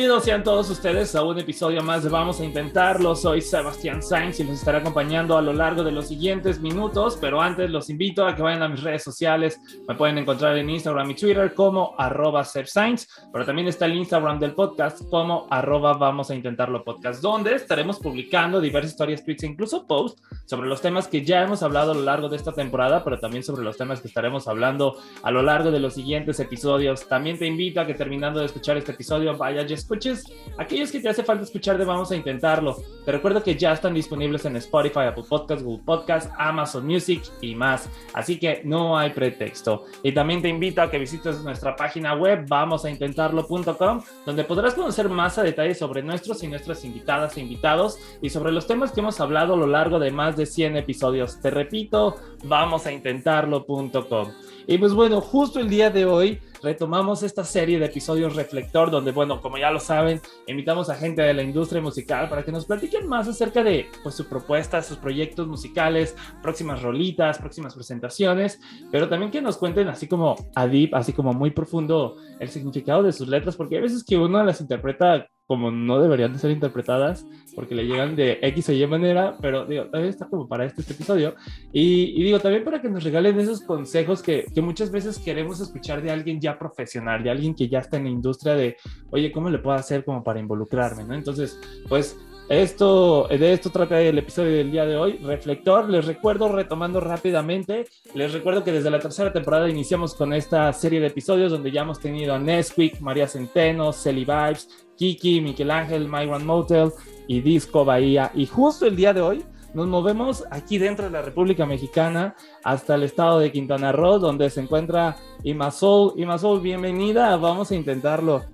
Bienvenidos sean todos ustedes a un episodio más de Vamos a Intentarlo. Soy Sebastián Sainz y los estaré acompañando a lo largo de los siguientes minutos, pero antes los invito a que vayan a mis redes sociales. Me pueden encontrar en Instagram y Twitter como arroba Sainz, pero también está el Instagram del podcast como arroba Vamos a Intentarlo Podcast, donde estaremos publicando diversas historias, tweets e incluso posts sobre los temas que ya hemos hablado a lo largo de esta temporada, pero también sobre los temas que estaremos hablando a lo largo de los siguientes episodios. También te invito a que terminando de escuchar este episodio vaya escuches aquellos que te hace falta escuchar de Vamos a Intentarlo. Te recuerdo que ya están disponibles en Spotify, Apple Podcasts, Google Podcasts, Amazon Music y más. Así que no hay pretexto. Y también te invito a que visites nuestra página web vamosaintentarlo.com, donde podrás conocer más a detalle sobre nuestros y nuestras invitadas e invitados y sobre los temas que hemos hablado a lo largo de más de 100 episodios. Te repito, vamosaintentarlo.com. Y pues bueno, justo el día de hoy retomamos esta serie de episodios Reflector, donde, bueno, como ya lo saben, invitamos a gente de la industria musical para que nos platiquen más acerca de pues, su propuesta, sus proyectos musicales, próximas rolitas, próximas presentaciones, pero también que nos cuenten así como a deep, así como muy profundo el significado de sus letras, porque hay veces que uno las interpreta como no deberían de ser interpretadas porque le llegan de X o Y manera, pero digo, también está como para este, este episodio. Y, digo, también para que nos regalen esos consejos que, que, muchas veces queremos escuchar de alguien ya profesional, de alguien que ya está en la industria de, oye, ¿cómo le puedo hacer como para involucrarme? ¿no? Entonces, pues esto, de esto trata el episodio del día de hoy. Reflector, les recuerdo, retomando rápidamente, les recuerdo que desde la tercera temporada iniciamos con esta serie de episodios donde ya hemos tenido a Nesquik, María Centeno, Celly Vibes, Kiki, Miguel Ángel, Myron Motel y Disco Bahía. Y justo el día de hoy nos movemos aquí dentro de la República Mexicana hasta el estado de Quintana Roo, donde se encuentra Imasol. Imasol, bienvenida, vamos a intentarlo.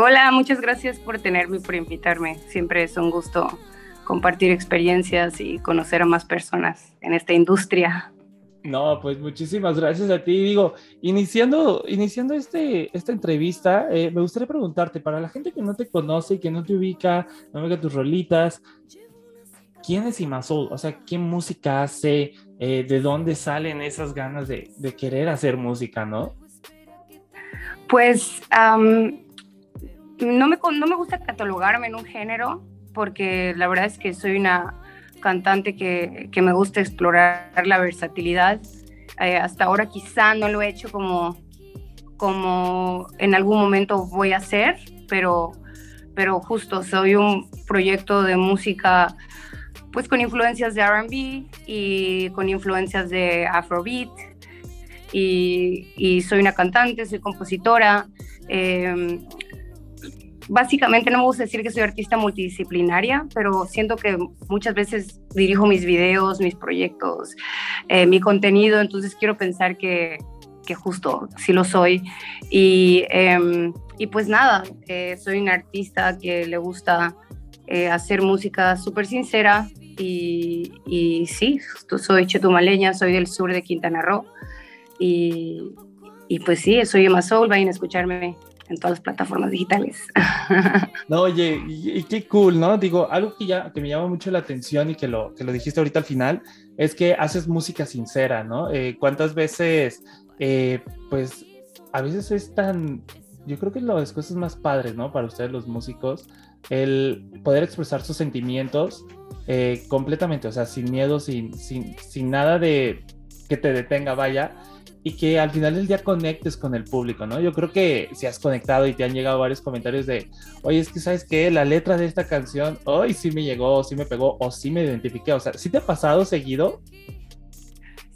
Hola, muchas gracias por tenerme, por invitarme. Siempre es un gusto compartir experiencias y conocer a más personas en esta industria. No, pues muchísimas gracias a ti. Digo, iniciando, iniciando este, esta entrevista, eh, me gustaría preguntarte, para la gente que no te conoce y que no te ubica, no ubica tus rolitas, ¿quién es Imasol? O sea, ¿qué música hace? Eh, ¿De dónde salen esas ganas de, de, querer hacer música, no? Pues no me, no me gusta catalogarme en un género porque la verdad es que soy una cantante que, que me gusta explorar la versatilidad. Eh, hasta ahora quizá no lo he hecho como, como en algún momento voy a hacer, pero, pero justo soy un proyecto de música pues con influencias de RB y con influencias de Afrobeat y, soy una cantante, soy compositora. Eh, básicamente no me gusta decir que soy artista multidisciplinaria, pero siento que muchas veces dirijo mis videos, mis proyectos, eh, mi contenido, entonces quiero pensar que, que justo sí lo soy. Y, em, y pues nada, eh, soy una artista que le gusta eh, hacer música súper sincera y, y sí, soy chetumaleña, soy del sur de Quintana Roo. Y, y pues sí, soy Emma Soul, vayan a escucharme en todas las plataformas digitales. No, oye, y, qué cool, ¿no? Digo, algo que, ya, que me llama mucho la atención y que lo, que lo dijiste ahorita al final, es que haces música sincera, ¿no? Eh, ¿Cuántas veces, eh, pues, a veces es tan, yo creo que las cosas más padres, ¿no? Para ustedes los músicos, el poder expresar sus sentimientos eh, completamente, o sea, sin miedo, sin, sin, sin nada de que te detenga, vaya y que al final del día conectes con el público, ¿no? Yo creo que si has conectado y te han llegado varios comentarios de, oye, es que sabes que la letra de esta canción, hoy sí me llegó, sí me pegó, o sí me identifiqué, o sea, ¿sí te ha pasado seguido?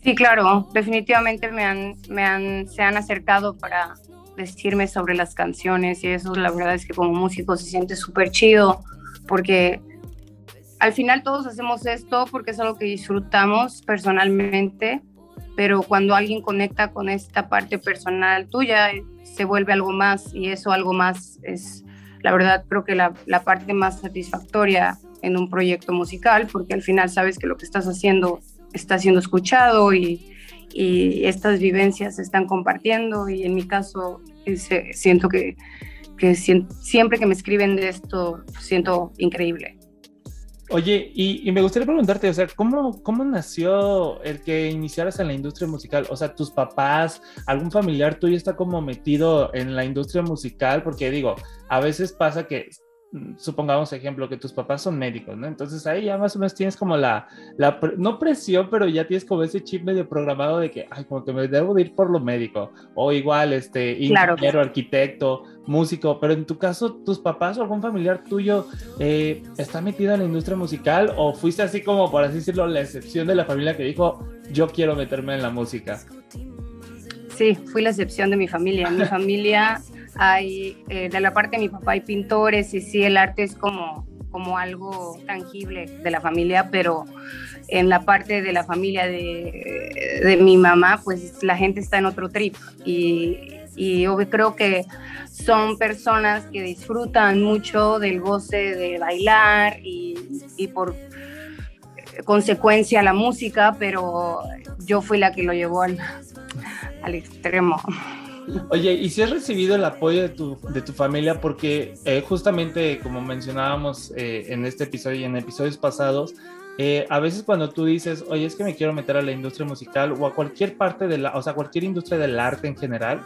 Sí, claro, definitivamente me han, me han, se han acercado para decirme sobre las canciones y eso. La verdad es que como músico se siente súper chido porque al final todos hacemos esto porque es algo que disfrutamos personalmente, pero cuando alguien conecta con esta parte personal tuya, se vuelve algo más y eso algo más es, la verdad, creo que la, la parte más satisfactoria en un proyecto musical, porque al final sabes que lo que estás haciendo está siendo escuchado y, y estas vivencias se están compartiendo y en mi caso siento que, que siempre que me escriben de esto siento increíble. Oye, y, me gustaría preguntarte, o sea, ¿cómo, ¿cómo nació el que iniciaras en la industria musical? O sea, tus papás, algún familiar tuyo está como metido en la industria musical, porque digo, a veces pasa que supongamos ejemplo que tus papás son médicos, ¿no? Entonces ahí ya más o menos tienes como la, la no presión, pero ya tienes como ese chip medio programado de que, ay, como que me debo de ir por lo médico, o igual, este, ingeniero, arquitecto, músico, pero en tu caso, tus papás o algún familiar tuyo eh, está metido en la industria musical o fuiste así como, por así decirlo, la excepción de la familia que dijo, yo quiero meterme en la música. Sí, fui la excepción de mi familia. Mi familia hay, eh, de la parte de mi papá hay pintores y sí, el arte es como, como algo tangible de la familia, pero en la parte de la familia de, de mi mamá, pues la gente está en otro trip y, yo creo que son personas que disfrutan mucho del goce de bailar y, y por consecuencia la música, pero yo fui la que lo llevó al extremo. Oye, ¿y si has recibido el apoyo de tu, de tu familia? Porque eh, justamente como mencionábamos eh, en este episodio y en episodios pasados, eh, a veces cuando tú dices, oye, es que me quiero meter a la industria musical o a cualquier parte de la, o sea, cualquier industria del arte en general,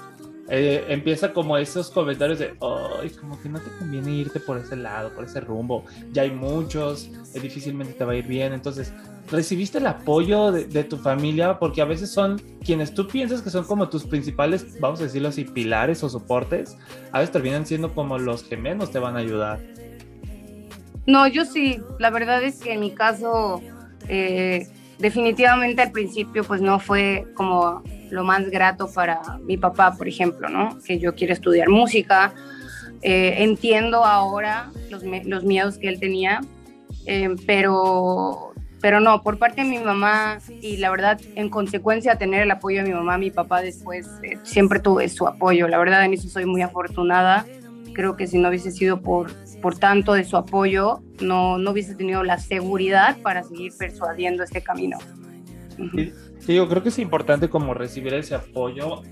empieza como esos comentarios de, ay, como que no te conviene irte por ese lado, por ese rumbo, ya hay muchos, difícilmente te va a ir bien, entonces recibiste el apoyo de, tu familia porque a veces son quienes tú piensas que son como tus principales, vamos a decirlo así, pilares o soportes, a veces terminan siendo como los que menos te van a ayudar. No, yo sí, la verdad es que en mi caso, eh, definitivamente al principio pues no fue como lo más grato para mi papá, por ejemplo, ¿no? Que yo quiero estudiar música. Eh, entiendo ahora los, los, miedos que él tenía, eh, pero pero no, por parte de mi mamá y la verdad, en consecuencia, tener el apoyo de mi mamá, mi papá después, eh, siempre tuve su apoyo. La verdad, en eso soy muy afortunada. Creo que si no hubiese sido por, por tanto de su apoyo, no, no hubiese tenido la seguridad para seguir persuadiendo este camino. Yo creo que es importante como recibir ese apoyo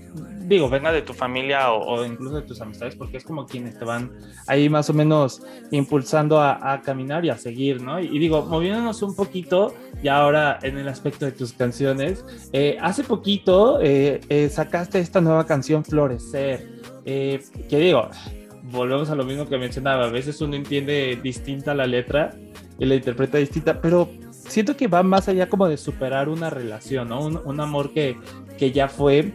digo, venga de tu familia o, incluso de tus amistades, porque es como quienes te van ahí más o menos impulsando a, caminar y a seguir, ¿no? Y, digo, moviéndonos un poquito, ya ahora en el aspecto de tus canciones, eh, hace poquito eh, eh, sacaste esta nueva canción Florecer, que digo, volvemos a lo mismo que mencionaba, a veces uno entiende distinta la letra y la interpreta distinta, pero siento que va más allá como de superar una relación, ¿no? Un, un amor que, que ya fue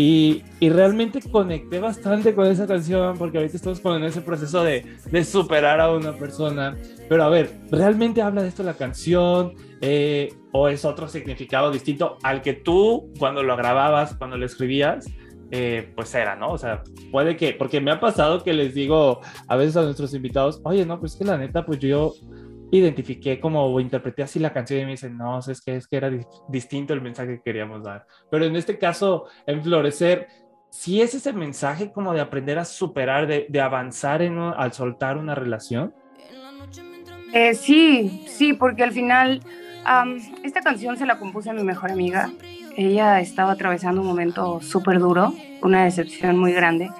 y, y, realmente conecté bastante con esa canción porque ahorita estamos en ese proceso de, de, superar a una persona. Pero a ver, ¿realmente habla de esto la canción? Eh, ¿O es otro significado distinto al que tú cuando lo grababas, cuando lo escribías? Eh, pues era, ¿no? O sea, puede que, porque me ha pasado que les digo a veces a nuestros invitados, oye, no, pues que la neta, pues yo identifiqué como interpreté así la canción y me dicen, no, es que, es que era distinto el mensaje que queríamos dar. Pero en este caso, en Florecer, si es ese mensaje como de aprender a superar, de, avanzar en, al soltar una relación. Eh, sí, sí, porque al final esta canción se la compuse a mi mejor amiga. Ella estaba atravesando un momento súper duro, una decepción muy grande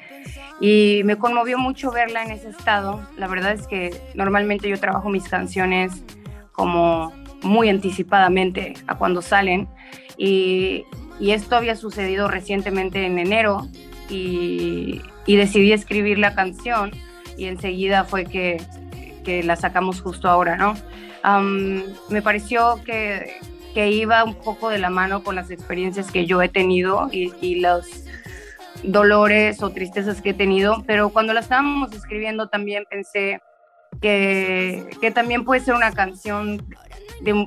y me conmovió mucho verla en ese estado. La verdad es que normalmente yo trabajo mis canciones como muy anticipadamente a cuando salen y, y esto había sucedido recientemente en enero y, y, decidí escribir la canción y enseguida fue que, que la sacamos justo ahora, ¿no? me pareció que, que, iba un poco de la mano con las experiencias que yo he tenido y, y los dolores o tristezas que he tenido, pero cuando la estábamos escribiendo también pensé que, que también puede ser una canción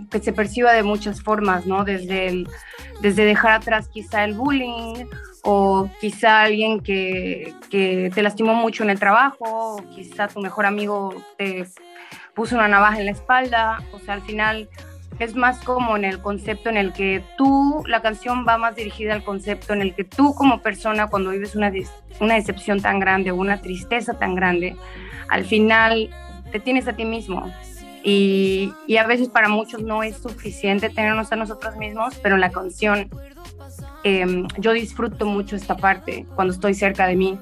que se perciba de muchas formas, ¿no? Desde, desde dejar atrás quizá el bullying o quizá alguien que, que, te lastimó mucho en el trabajo, o quizá tu mejor amigo te puso una navaja en la espalda, o sea, al final es más como en el concepto en el que tú, la canción va más dirigida al concepto en el que tú como persona cuando vives una, una decepción tan grande o una tristeza tan grande, al final te tienes a ti mismo. Y, y, a veces para muchos no es suficiente tenernos a nosotros mismos, pero la canción, em, yo disfruto mucho esta parte cuando estoy cerca de mí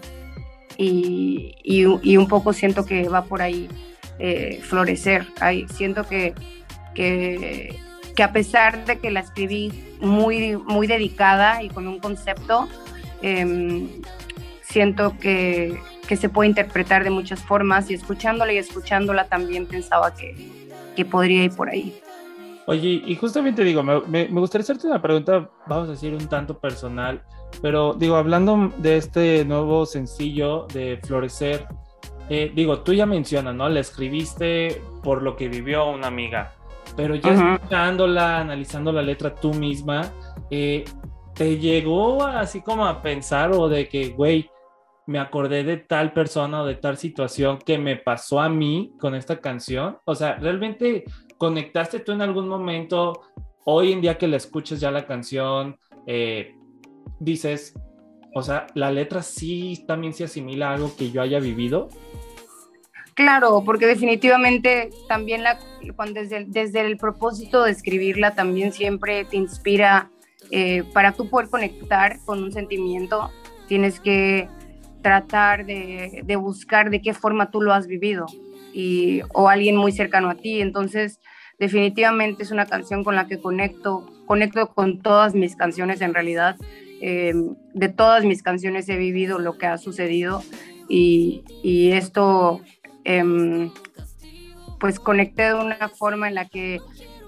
y, y, un poco siento que va por ahí eh, florecer. Ahí, siento que que, a pesar de que la escribí muy, muy dedicada y con un concepto, em, siento que, se puede interpretar de muchas formas y escuchándola y escuchándola también pensaba que, que podría ir por ahí. Oye, y justamente digo, me, me, gustaría hacerte una pregunta, vamos a decir, un tanto personal, pero digo, hablando de este nuevo sencillo de Florecer, eh, digo, tú ya mencionas, ¿no? La escribiste por lo que vivió una amiga pero ya escuchándola, analizando la letra tú misma, eh, ¿te llegó así como a pensar o de que, güey, me acordé de tal persona o de tal situación que me pasó a mí con esta canción? O sea, ¿realmente conectaste tú en algún momento, hoy en día que la escuchas ya la canción, eh, dices, o sea, la letra sí también se asimila a algo que yo haya vivido? Claro, porque definitivamente también cuando desde, desde el propósito de escribirla también siempre te inspira eh, para tú poder conectar con un sentimiento, tienes que tratar de, de, buscar de qué forma tú lo has vivido y, o alguien muy cercano a ti. Entonces, definitivamente es una canción con la que conecto, conecto con todas mis canciones en realidad. Eh, de todas mis canciones he vivido lo que ha sucedido y, y esto Em, pues conecté de una forma en la que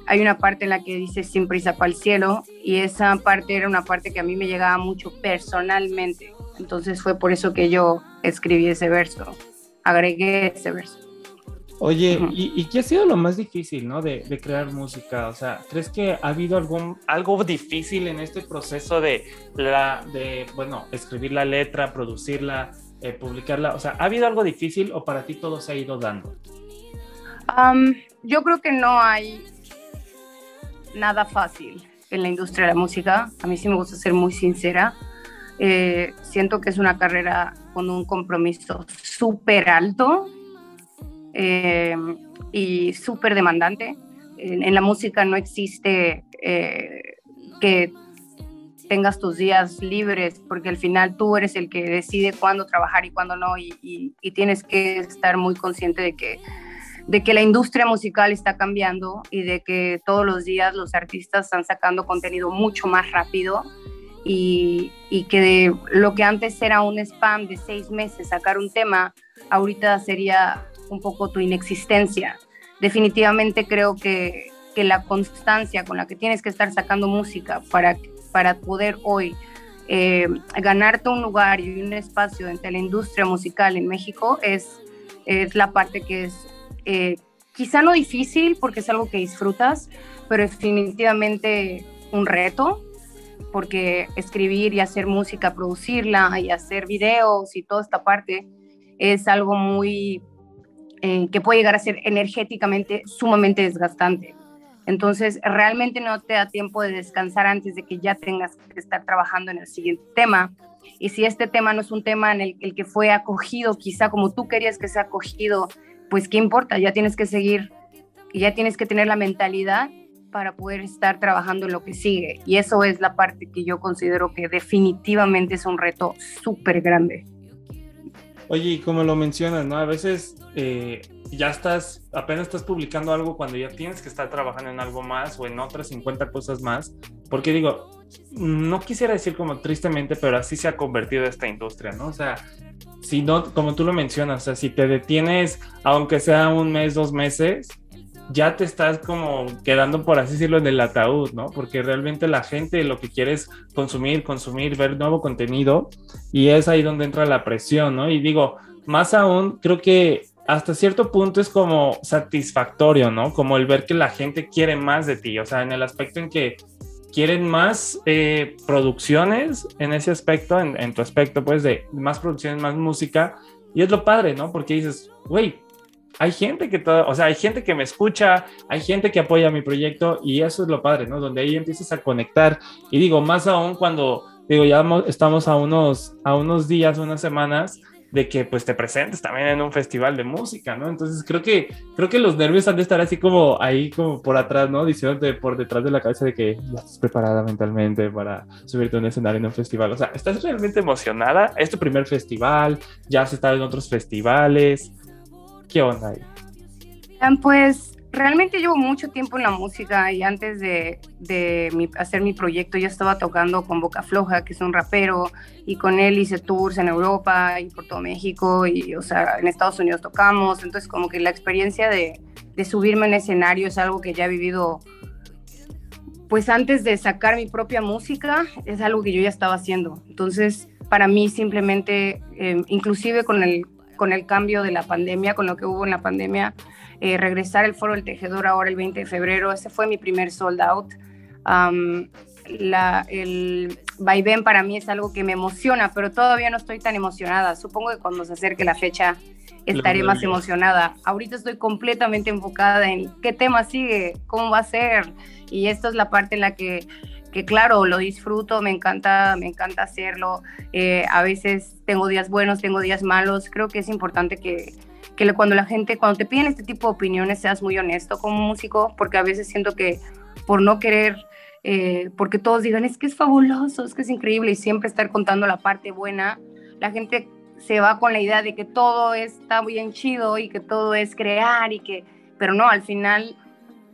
hay una parte en la que dice sin prisa para el cielo y esa parte era una parte que a mí me llegaba mucho personalmente. Entonces fue por eso que yo escribí ese verso, agregué ese verso. Oye, ¿y, qué ha sido lo más difícil, no? De, de, crear música. O sea, ¿crees que ha habido algún algo difícil en este proceso de la, de, bueno, escribir la letra, producirla, eh, publicarla? O sea, ¿ha habido algo difícil o para ti todo se ha ido dando? yo creo que no hay nada fácil en la industria de la música. A mí sí me gusta ser muy sincera. Eh, siento que es una carrera con un compromiso súper alto eh, y súper demandante. En, en, la música no existe que tengas tus días libres, porque al final tú eres el que decide cuándo trabajar y cuándo no, y, tienes que estar muy consciente de que, de que la industria musical está cambiando y de que todos los días los artistas están sacando contenido mucho más rápido y, y que lo que antes era un spam de seis meses sacar un tema, ahorita sería un poco tu inexistencia. Definitivamente creo que, que la constancia con la que tienes que estar sacando música para para poder hoy eh, ganarte un lugar y un espacio entre la industria musical en México es, es la parte que es eh, quizá no difícil porque es algo que disfrutas, pero definitivamente un reto porque escribir y hacer música, producirla y hacer videos y toda esta parte es algo muy eh, que puede llegar a ser energéticamente sumamente desgastante. Entonces, realmente no te da tiempo de descansar antes de que ya tengas que estar trabajando en el siguiente tema. Y si este tema no es un tema en el, que fue acogido, quizá como tú querías que sea acogido, pues qué importa, ya tienes que seguir, ya tienes que tener la mentalidad para poder estar trabajando en lo que sigue. Y eso es la parte que yo considero que definitivamente es un reto súper grande. Oye, y como lo mencionas, ¿no? A veces eh, ya estás, apenas estás publicando algo cuando ya tienes que estar trabajando en algo más o en otras 50 cosas más. Porque digo, no quisiera decir como tristemente, pero así se ha convertido esta industria, ¿no? O sea, si no, como tú lo mencionas, o sea, si te detienes, aunque sea un mes, dos meses, ya te estás como quedando, por así decirlo, en el ataúd, ¿no? Porque realmente la gente lo que quiere es consumir, consumir, ver nuevo contenido y es ahí donde entra la presión, ¿no? Y digo, más aún, creo que hasta cierto punto es como satisfactorio, ¿no? Como el ver que la gente quiere más de ti, o sea, en el aspecto en que quieren más eh, producciones en ese aspecto, en, tu aspecto, pues, de más producciones, más música, y es lo padre, ¿no? Porque dices, güey, hay gente que todo, o sea, hay gente que me escucha, hay gente que apoya mi proyecto y eso es lo padre, ¿no? Donde ahí empiezas a conectar y digo, más aún cuando, digo, ya estamos a unos, a unos días, unas semanas de que pues te presentes también en un festival de música, ¿no? Entonces creo que creo que los nervios han de estar así como ahí como por atrás, ¿no? Diciéndote por detrás de la cabeza de que ya estás preparada mentalmente para subirte a un escenario en un festival. O sea, ¿estás realmente emocionada? ¿Es tu primer festival? ¿Ya has estado en otros festivales? ¿Qué onda ahí? Pues realmente llevo mucho tiempo en la música y antes de, hacer mi proyecto ya estaba tocando con Boca Floja, que es un rapero, y con él hice tours en Europa y por todo México, y o sea, en Estados Unidos tocamos, entonces como que la experiencia de, subirme en escenario es algo que ya he vivido pues antes de sacar mi propia música, es algo que yo ya estaba haciendo. Entonces, para mí simplemente, eh, inclusive con el, con el cambio de la pandemia, con lo que hubo en la pandemia, eh, regresar al Foro del Tejedor ahora el 20 de febrero. Ese fue mi primer sold out. la, el vaivén para mí es algo que me emociona, pero todavía no estoy tan emocionada. Supongo que cuando se acerque la fecha estaré más emocionada. Ahorita estoy completamente enfocada en qué tema sigue, cómo va a ser. Y esta es la parte en la que, que claro, lo disfruto, me encanta, me encanta hacerlo. Eh, a veces tengo días buenos, tengo días malos. Creo que es importante que, que cuando la gente, cuando te piden este tipo de opiniones, seas muy honesto como músico, porque a veces siento que por no querer, eh, porque todos digan, es que es fabuloso, es que es increíble, y siempre estar contando la parte buena, la gente se va con la idea de que todo está bien chido y que todo es crear y que, pero no, al final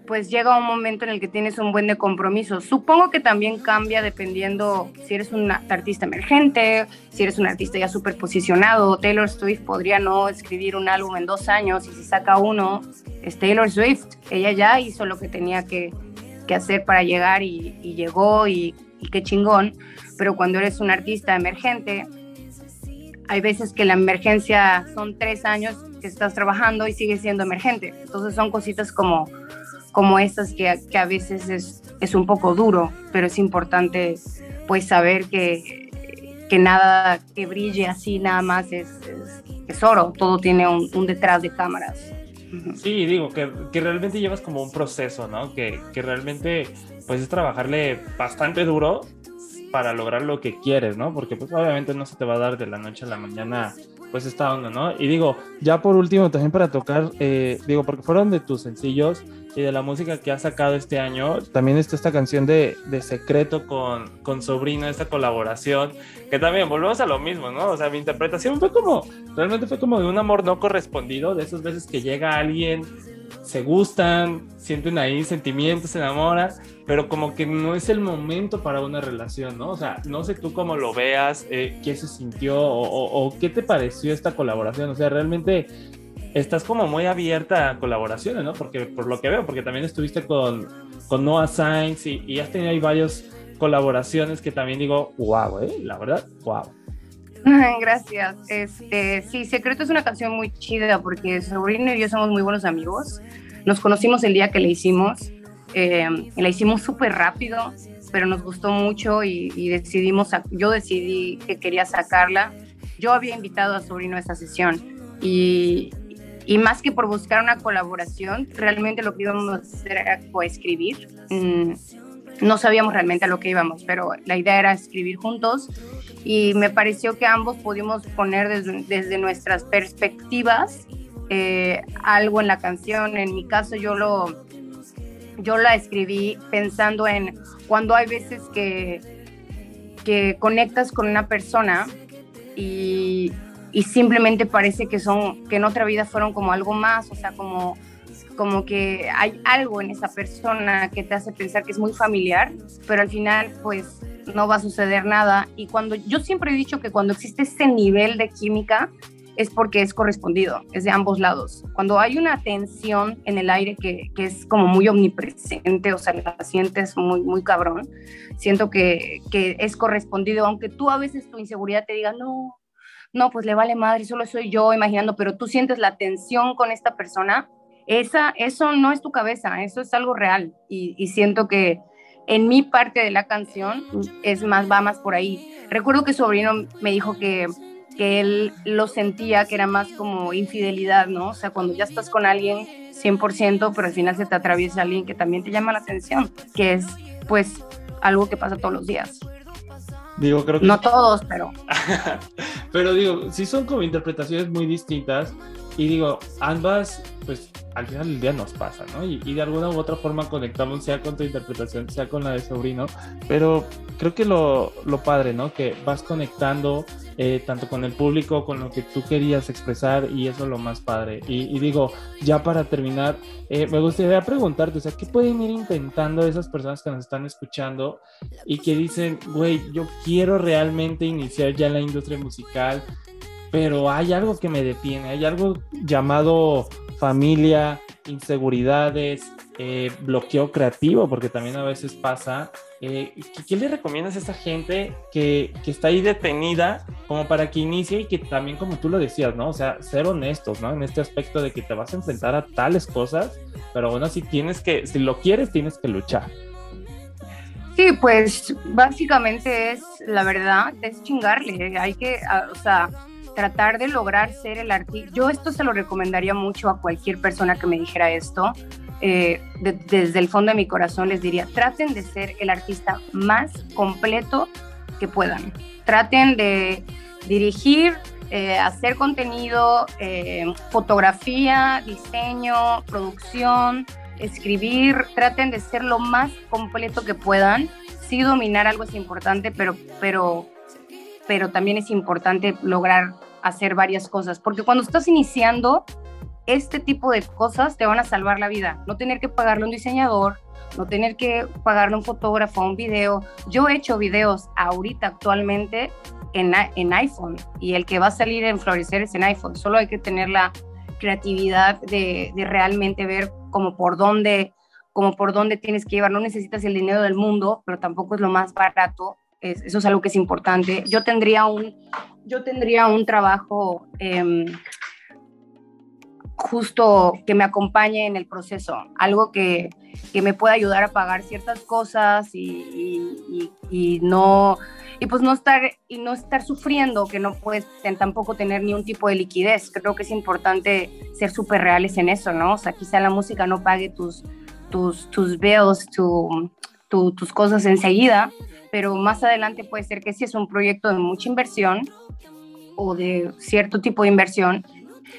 pues llega un momento en el que tienes un buen de compromiso. Supongo que también cambia dependiendo si eres un artista emergente, si eres un artista ya súper posicionado. Taylor Swift podría no escribir un álbum en dos años y si saca uno, es Taylor Swift. Ella ya hizo lo que tenía que, que hacer para llegar y, llegó y, y qué chingón. Pero cuando eres un artista emergente, hay veces que la emergencia son tres años que estás trabajando y sigues siendo emergente. Entonces son cositas como como estas que, que a veces es, es, un poco duro, pero es importante pues saber que, que nada que brille así nada más es, es, oro, todo tiene un, un, detrás de cámaras. Sí, digo que, que, realmente llevas como un proceso, ¿no? Que, que realmente pues es trabajarle bastante duro para lograr lo que quieres, ¿no? Porque pues obviamente no se te va a dar de la noche a la mañana pues esta onda, ¿no? Y digo, ya por último también para tocar, eh, digo, porque fueron de tus sencillos, y de la música que ha sacado este año. También está esta canción de, de Secreto con, con Sobrina, esta colaboración, que también volvemos a lo mismo, ¿no? O sea, mi interpretación fue como, realmente fue como de un amor no correspondido, de esas veces que llega alguien, se gustan, sienten ahí sentimientos, se enamoran, pero como que no es el momento para una relación, ¿no? O sea, no sé tú cómo lo veas, eh, qué se sintió o, qué te pareció esta colaboración, o sea, realmente estás como muy abierta a colaboraciones, ¿no? Porque por lo que veo, porque también estuviste con, con Noah Sainz y, has tenido ahí varias colaboraciones que también digo, wow, ¿eh? La verdad, wow. Gracias. Este, sí, Secreto es una canción muy chida porque Sobrino y yo somos muy buenos amigos. Nos conocimos el día que la hicimos. Eh, la hicimos súper rápido, pero nos gustó mucho y, y, decidimos, yo decidí que quería sacarla. Yo había invitado a Sobrino a esa sesión y, y más que por buscar una colaboración, realmente lo que íbamos a hacer era coescribir. Mm, no sabíamos realmente a lo que íbamos, pero la idea era escribir juntos y me pareció que ambos pudimos poner desde, nuestras perspectivas eh, algo en la canción. En mi caso yo lo yo la escribí pensando en cuando hay veces que, que conectas con una persona y, y simplemente parece que son, que en otra vida fueron como algo más, o sea, como, como que hay algo en esa persona que te hace pensar que es muy familiar, pero al final pues no va a suceder nada. Y cuando yo siempre he dicho que cuando existe ese nivel de química es porque es correspondido, es de ambos lados. Cuando hay una tensión en el aire que, que es como muy omnipresente, o sea, la sientes muy, muy cabrón, siento que, que es correspondido, aunque tú a veces tu inseguridad te diga, no, no, pues le vale madre, solo soy yo imaginando, pero tú sientes la tensión con esta persona, esa, eso no es tu cabeza, eso es algo real. Y, y siento que en mi parte de la canción es más, va más por ahí. Recuerdo que sobrino me dijo que, que él lo sentía que era más como infidelidad, ¿no? O sea, cuando ya estás con alguien 100%, pero al final se te atraviesa alguien que también te llama la atención, que es pues algo que pasa todos los días. Digo, creo que... No todos, pero... pero digo, sí son como interpretaciones muy distintas y digo, ambas, pues al final del día nos pasa, ¿no? Y, de alguna u otra forma conectamos, sea con tu interpretación, sea con la de sobrino, pero creo que lo, lo padre, ¿no? Que vas conectando eh, tanto con el público, con lo que tú querías expresar y eso es lo más padre. Y, digo, ya para terminar, eh, me gustaría preguntarte, o sea, ¿qué pueden ir intentando esas personas que nos están escuchando y que dicen, güey, yo quiero realmente iniciar ya en la industria musical? Pero hay algo que me detiene, hay algo llamado familia, inseguridades, eh, bloqueo creativo, porque también a veces pasa. Eh, ¿Qué le recomiendas a esa gente que, que, está ahí detenida como para que inicie y que también, como tú lo decías, ¿no? O sea, ser honestos, ¿no? En este aspecto de que te vas a enfrentar a tales cosas, pero bueno, si tienes que, si lo quieres, tienes que luchar. Sí, pues básicamente es, la verdad, es chingarle, hay que, o sea, tratar de lograr ser el artista. Yo esto se lo recomendaría mucho a cualquier persona que me dijera esto. Eh, desde el fondo de mi corazón les diría, traten de ser el artista más completo que puedan. Traten de dirigir, eh, hacer contenido, eh, fotografía, diseño, producción, escribir. Traten de ser lo más completo que puedan. Sí dominar algo es importante, pero, pero, pero también es importante lograr hacer varias cosas, porque cuando estás iniciando, este tipo de cosas te van a salvar la vida. No tener que pagarle a un diseñador, no tener que pagarle a un fotógrafo, un video. Yo he hecho videos ahorita actualmente en, en iPhone y el que va a salir en Florecer es en iPhone. Solo hay que tener la creatividad de, de realmente ver como por dónde como por dónde tienes que llevar. No necesitas el dinero del mundo, pero tampoco es lo más barato eso es algo que es importante. Yo tendría un, yo tendría un trabajo em, justo que me acompañe en el proceso, algo que, que me pueda ayudar a pagar ciertas cosas y, y, no y pues no estar y no estar sufriendo que no puedes tampoco tener ni un tipo de liquidez. Creo que es importante ser súper reales en eso, ¿no? O sea, quizá la música no pague tus tus tus bills, tu, tus cosas enseguida, pero más adelante puede ser que si es un proyecto de mucha inversión o de cierto tipo de inversión,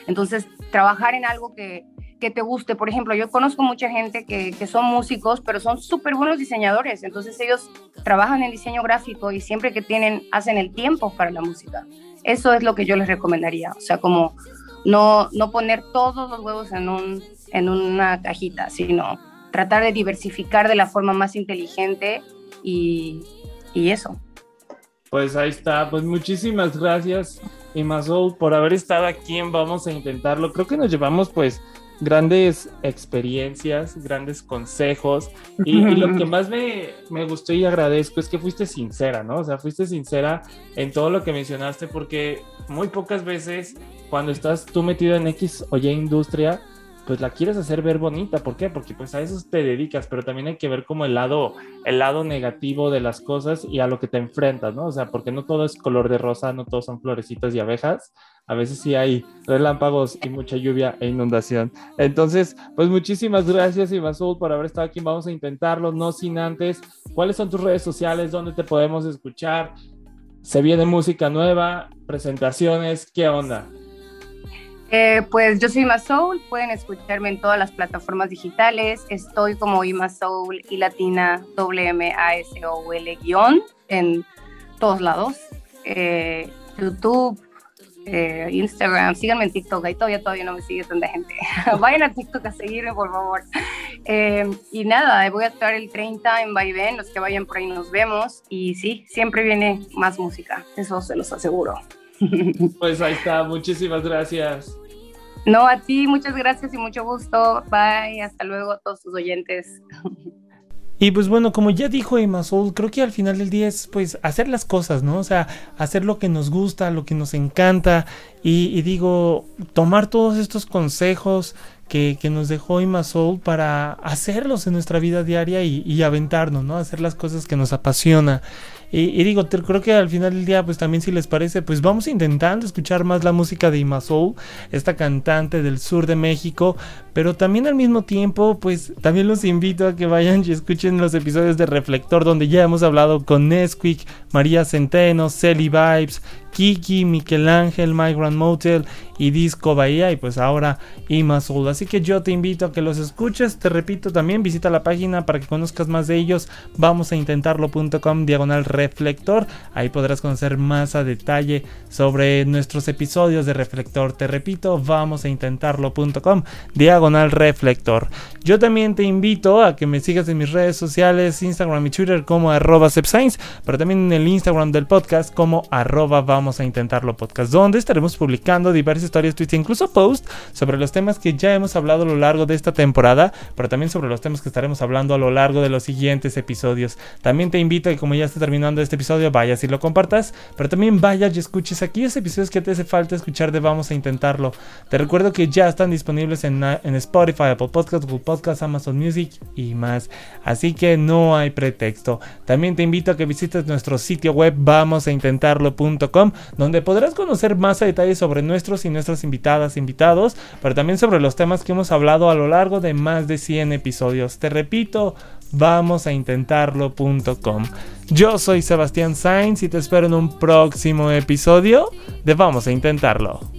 entonces trabajar en algo que, que te guste. Por ejemplo, yo conozco mucha gente que, que son músicos, pero son súper buenos diseñadores, entonces ellos trabajan en diseño gráfico y siempre que tienen, hacen el tiempo para la música. Eso es lo que yo les recomendaría, o sea, como no, no poner todos los huevos en, un, en una cajita, sino tratar de diversificar de la forma más inteligente y, y eso. Pues ahí está, pues muchísimas gracias Imazol por haber estado aquí en Vamos a Intentarlo. Creo que nos llevamos pues grandes experiencias, grandes consejos y, lo que más me, me, gustó y agradezco es que fuiste sincera, ¿no? O sea, fuiste sincera en todo lo que mencionaste porque muy pocas veces cuando estás tú metido en X o Y industria, pues la quieres hacer ver bonita. ¿Por qué? Porque pues a eso te dedicas, pero también hay que ver como el lado, el lado negativo de las cosas y a lo que te enfrentas, ¿no? O sea, porque no todo es color de rosa, no todos son florecitas y abejas. A veces sí hay relámpagos y mucha lluvia e inundación. Entonces, pues muchísimas gracias, Ibazul, por haber estado aquí. Vamos a intentarlo, no sin antes. ¿Cuáles son tus redes sociales? ¿Dónde te podemos escuchar? ¿Se viene música nueva? ¿Presentaciones? ¿Qué onda? Eh, pues yo soy Ima Soul, pueden escucharme en todas las plataformas digitales. Estoy como Ima Soul y Latina W-M-A-S-O-L guion en todos lados. Eh, YouTube, eh, Instagram, síganme en TikTok, ahí todavía, todavía no me sigue tanta gente. Vayan a TikTok a seguirme, por favor. y nada, voy a estar el 30 en Vaivén, los que vayan por ahí nos vemos. Y sí, siempre viene más música, eso se los aseguro. Pues ahí está, muchísimas gracias. No, a ti, muchas gracias y mucho gusto. Bye, hasta luego a todos tus oyentes. Y pues bueno, como ya dijo Emma Soul, creo que al final del día es pues hacer las cosas, ¿no? O sea, hacer lo que nos gusta, lo que nos encanta. Y, digo, tomar todos estos consejos que, nos dejó Emma Soul para hacerlos en nuestra vida diaria y, y aventarnos, ¿no? Hacer las cosas que nos apasiona. Y, digo, creo que al final del día, pues también si les parece, pues vamos intentando escuchar más la música de Ima Soul, esta cantante del sur de México, pero también al mismo tiempo, pues también los invito a que vayan y escuchen los episodios de Reflector, donde ya hemos hablado con Nesquik, María Centeno, Celi Vibes, Kiki, My Grand Motel y Disco Bahía y pues ahora Ima Soul. Así que yo te invito a que los escuches, te repito también, visita la página para que conozcas más de ellos, vamos a intentarlo.com diagonal reflector, ahí podrás conocer más a detalle sobre nuestros episodios de reflector, te repito, vamos a intentarlo.com diagonal reflector. Yo también te invito a que me sigas en mis redes sociales, Instagram y Twitter como arroba pero también en el Instagram del podcast como arroba vamos a intentarlo podcast, donde estaremos publicando diversas historias, tweets e incluso posts sobre los temas que ya hemos hablado a lo largo de esta temporada, pero también sobre los temas que estaremos hablando a lo largo de los siguientes episodios. También te invito a que como ya está terminando este episodio, vayas y lo compartas, pero también vayas y escuches aquellos episodios que te hace falta escuchar de Vamos a Intentarlo. Te recuerdo que ya están disponibles en, en Spotify, Apple Podcasts, Google Podcasts, Amazon Music y más. Así que no hay pretexto. También te invito a que visites nuestro sitio web vamosaintentarlo.com donde podrás conocer más a detalle sobre nuestros y nuestras invitadas, invitados, pero también sobre los temas que hemos hablado a lo largo de más de 100 episodios. Te repito, vamos a intentarlo.com. Yo soy Sebastián Sainz y te espero en un próximo episodio de Vamos a Intentarlo.